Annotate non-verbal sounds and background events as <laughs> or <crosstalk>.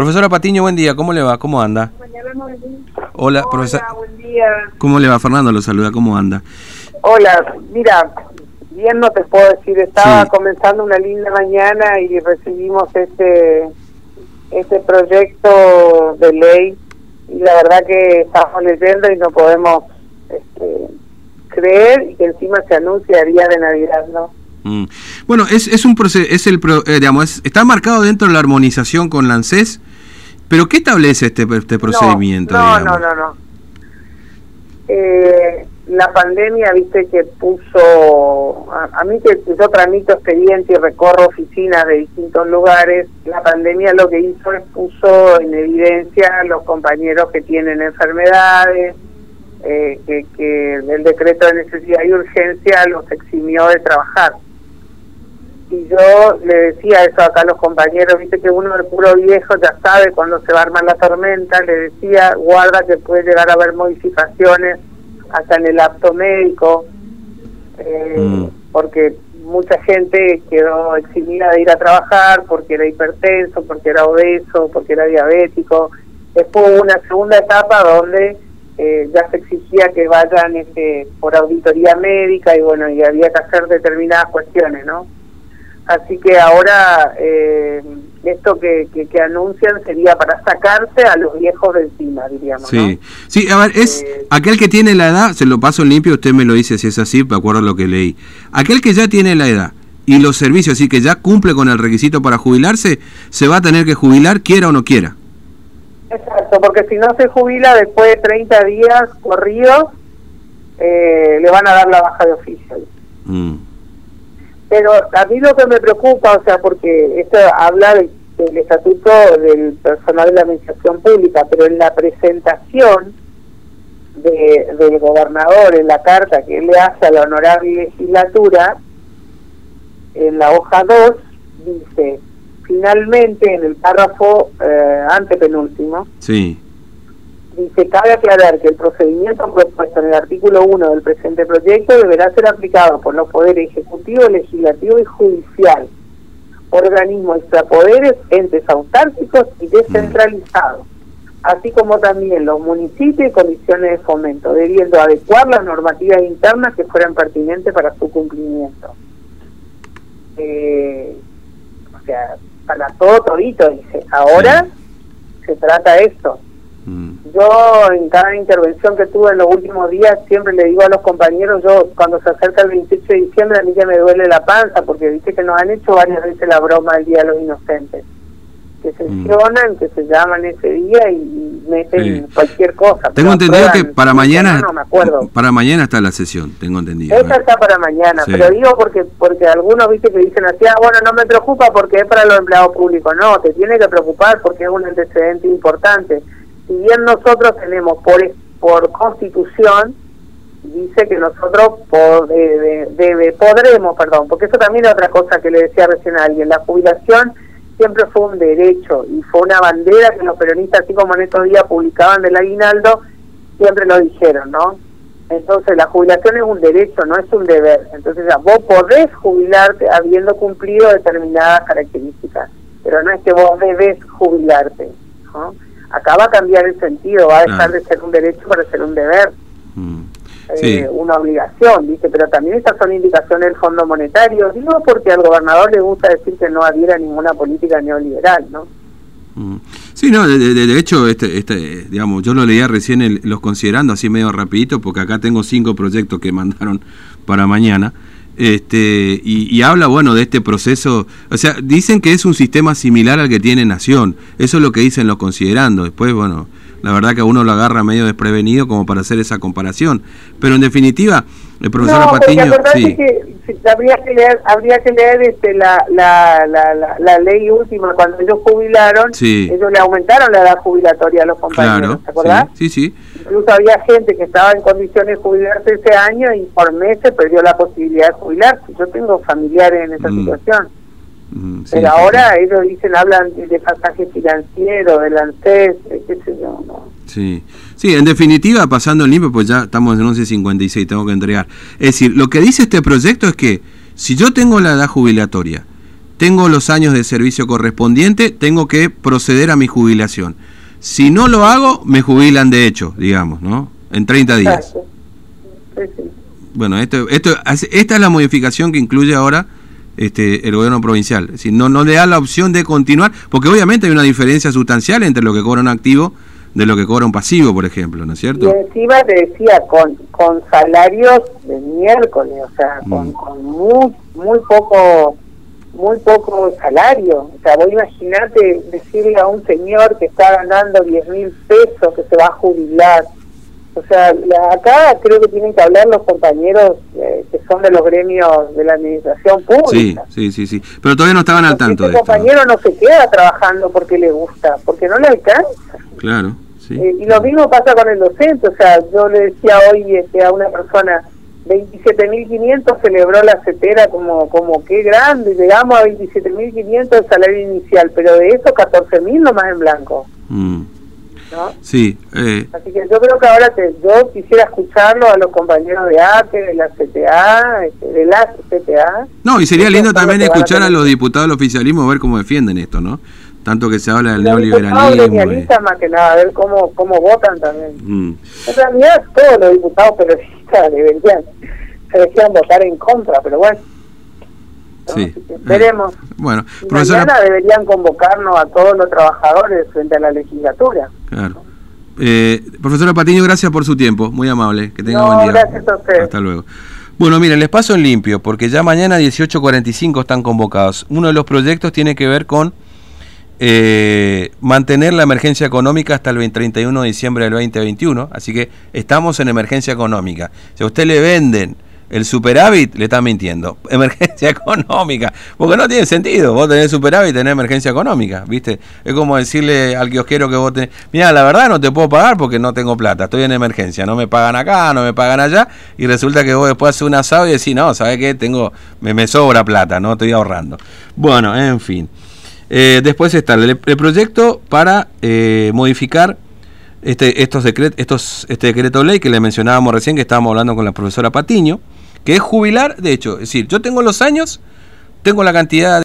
Profesora Patiño, buen día, ¿cómo le va? ¿Cómo anda? Hola, profesora. buen día. ¿Cómo le va? Fernando lo saluda, ¿cómo anda? Hola, mira, bien no te puedo decir, estaba comenzando una linda mañana y recibimos este, este proyecto de ley y la verdad que estamos leyendo y no podemos este, creer y que encima se anuncia día de Navidad, ¿no? Mm. Bueno, es, es un proceso, es el, eh, digamos, está marcado dentro de la armonización con la ANSES, pero ¿qué establece este, este procedimiento? No, no, no, no, eh, la pandemia, viste, que puso, a, mí que yo tramito expediente y recorro oficinas de distintos lugares, la pandemia lo que hizo es puso en evidencia a los compañeros que tienen enfermedades, eh, que, que el decreto de necesidad y urgencia los eximió de trabajar y yo le decía eso acá a los compañeros, viste que uno del puro viejo ya sabe cuando se va a armar la tormenta, le decía, guarda que puede llegar a haber modificaciones hasta en el acto médico, eh, mm. porque mucha gente quedó eximida de ir a trabajar porque era hipertenso, porque era obeso, porque era diabético. Después hubo una segunda etapa donde eh, ya se exigía que vayan este, por auditoría médica y bueno, y había que hacer determinadas cuestiones, ¿no? Así que ahora eh, esto que, que, anuncian sería para sacarse a los viejos de encima, diríamos. Sí, sí a ver, es eh, aquel que tiene la edad, se lo paso limpio, usted me lo dice si es así, me acuerdo lo que leí. Aquel que ya tiene la edad y los servicios, así que ya cumple con el requisito para jubilarse, se va a tener que jubilar, quiera o no quiera. Exacto, porque si no se jubila después de 30 días corridos, eh, le van a dar la baja de oficio. Mm. Pero a mí lo que me preocupa, o sea, porque esto habla del, estatuto del personal de la administración pública, pero en la presentación del gobernador, en la carta que él le hace a la honorable legislatura, en la hoja 2, dice, finalmente, en el párrafo eh, antepenúltimo, sí Dice, cabe aclarar que el procedimiento propuesto en el artículo 1 del presente proyecto deberá ser aplicado por los poderes ejecutivo, legislativo y judicial, organismos extrapoderes, entes autárquicos y descentralizados, así como también los municipios y comisiones de fomento, debiendo adecuar las normativas internas que fueran pertinentes para su cumplimiento. Eh, o sea, para todo todito, dice, ahora se trata esto. Yo en cada intervención que tuve en los últimos días siempre le digo a los compañeros, yo cuando se acerca el 28 de diciembre a mí ya me duele la panza porque dice que nos han hecho varias veces la broma del Día de los Inocentes. Que sesionan, mm. que se llaman ese día y meten cualquier cosa. Tengo entendido que para mañana para mañana está la sesión, tengo entendido. Esa está para mañana, pero digo porque porque algunos viste que dicen así, ah, bueno, no me preocupa porque es para los empleados públicos. No, te tiene que preocupar porque es un antecedente importante si bien nosotros tenemos por, por constitución, dice que nosotros debe, podremos, perdón, porque eso también es otra cosa que le decía recién a alguien, la jubilación siempre fue un derecho y fue una bandera que los peronistas, así como en estos días publicaban del aguinaldo, siempre lo dijeron, ¿no? Entonces la jubilación es un derecho, no es un deber. Entonces ya, vos podés jubilarte habiendo cumplido determinadas características, pero no es que vos debes jubilarte. ¿no? Acá va a cambiar el sentido, va a dejar de ser un derecho para ser un deber, mm. eh, una obligación, dice, pero también estas son indicaciones del Fondo Monetario, digo porque al gobernador le gusta decir que no adhiera a ninguna política neoliberal, ¿no? Mm. Sí, no, de, hecho, este, este, digamos, yo lo leía recién los considerando así medio rapidito, porque acá tengo cinco proyectos que <laughs> mandaron para mañana, este, y, habla, bueno, de este proceso, o sea, dicen que es un sistema similar al que tiene Nación, eso es lo que dicen los considerando, después, bueno, la verdad que a uno lo agarra medio desprevenido como para hacer esa comparación, pero en definitiva, el profesor no, Patiño... Sí. Que, habría que leer, habría que leer este, la, la, la, la, ley última, cuando ellos jubilaron, ellos le aumentaron la edad jubilatoria a los compañeros, ¿te acordás? sí, sí. Incluso había gente que estaba en condiciones de jubilarse ese año y por meses perdió la posibilidad de jubilarse. Yo tengo familiares en esa mm. situación. Mm, Pero ahora ellos dicen, hablan de pasaje financiero, del ANSES, qué sé yo, ¿no? Sí. sí, en definitiva, pasando el limpio, pues ya estamos en 11.56, tengo que entregar. Es decir, lo que dice este proyecto es que si yo tengo la edad jubilatoria tengo los años de servicio correspondiente, tengo que proceder a mi jubilación. Si no lo hago, me jubilan de hecho, digamos, ¿no? En 30 días. Bueno, esto, esto, esta es la modificación que incluye ahora este, el gobierno provincial. Es decir, no, no le da la opción de continuar, porque obviamente hay una diferencia sustancial entre lo que cobra un activo de lo que cobra un pasivo, por ejemplo, ¿no es cierto? Y encima te decía, con, con salarios de miércoles, o sea, con, mm. con muy, muy poco muy poco salario. O sea, vos imaginate decirle a un señor que está ganando 10 mil pesos que se va a jubilar. O sea, acá creo que tienen que hablar los compañeros eh, que son de los gremios de la administración pública. Sí, sí, sí, Pero todavía no estaban al tanto este compañero ¿no? se queda trabajando porque le gusta, porque no le alcanza. Claro, sí. Eh, y lo mismo pasa con el docente. O sea, yo le decía hoy este, a una persona 27.500 celebró la CETERA como, como qué grande, llegamos a 27.500 el salario inicial, pero de eso 14.000 nomás en blanco. Mm. ¿No? Sí. Eh. Así que yo creo que ahora te, yo quisiera escucharlo a los compañeros de ATE, de la CTA, este, de la CTA. No, y sería lindo también escuchar a, los diputados del oficialismo, ver cómo defienden esto, ¿no? Tanto que se habla del neoliberalismo. Y... más que nada, a ver cómo, cómo votan también. Mm. En realidad todos los diputados pero <laughs> deberían, deberían votar en contra, pero bueno. Sí. Esperemos. bueno, mañana deberían convocarnos a todos los trabajadores frente a la legislatura. Claro. Eh, profesora Patiño, gracias por su tiempo, muy amable. Que tenga buen día. Gracias a usted. Hasta luego. Bueno, miren, les paso en limpio, porque ya mañana 18.45 están convocados. Uno de los proyectos tiene que ver con eh, mantener la emergencia económica hasta el 31 de diciembre del 2021. Así que estamos en emergencia económica. Si a usted le venden el superávit, le están mintiendo. <laughs> Emergencia económica. Porque no tiene sentido. Vos tenés superávit y tenés emergencia económica. ¿Viste? Es como decirle al kiosquero que vos tenés. Mira, la verdad no te puedo pagar porque no tengo plata. Estoy en emergencia. No me pagan acá, no me pagan allá. Y resulta que vos después haces un asado y decís, no, ¿sabes qué? Tengo, me, me sobra plata, no estoy ahorrando. Bueno, en fin. Eh, después está el, proyecto para eh, modificar este, estos decret, estos, este decreto ley que le mencionábamos recién, que estábamos hablando con la profesora Patiño, que es jubilar, de hecho, es decir, yo tengo los años, tengo la cantidad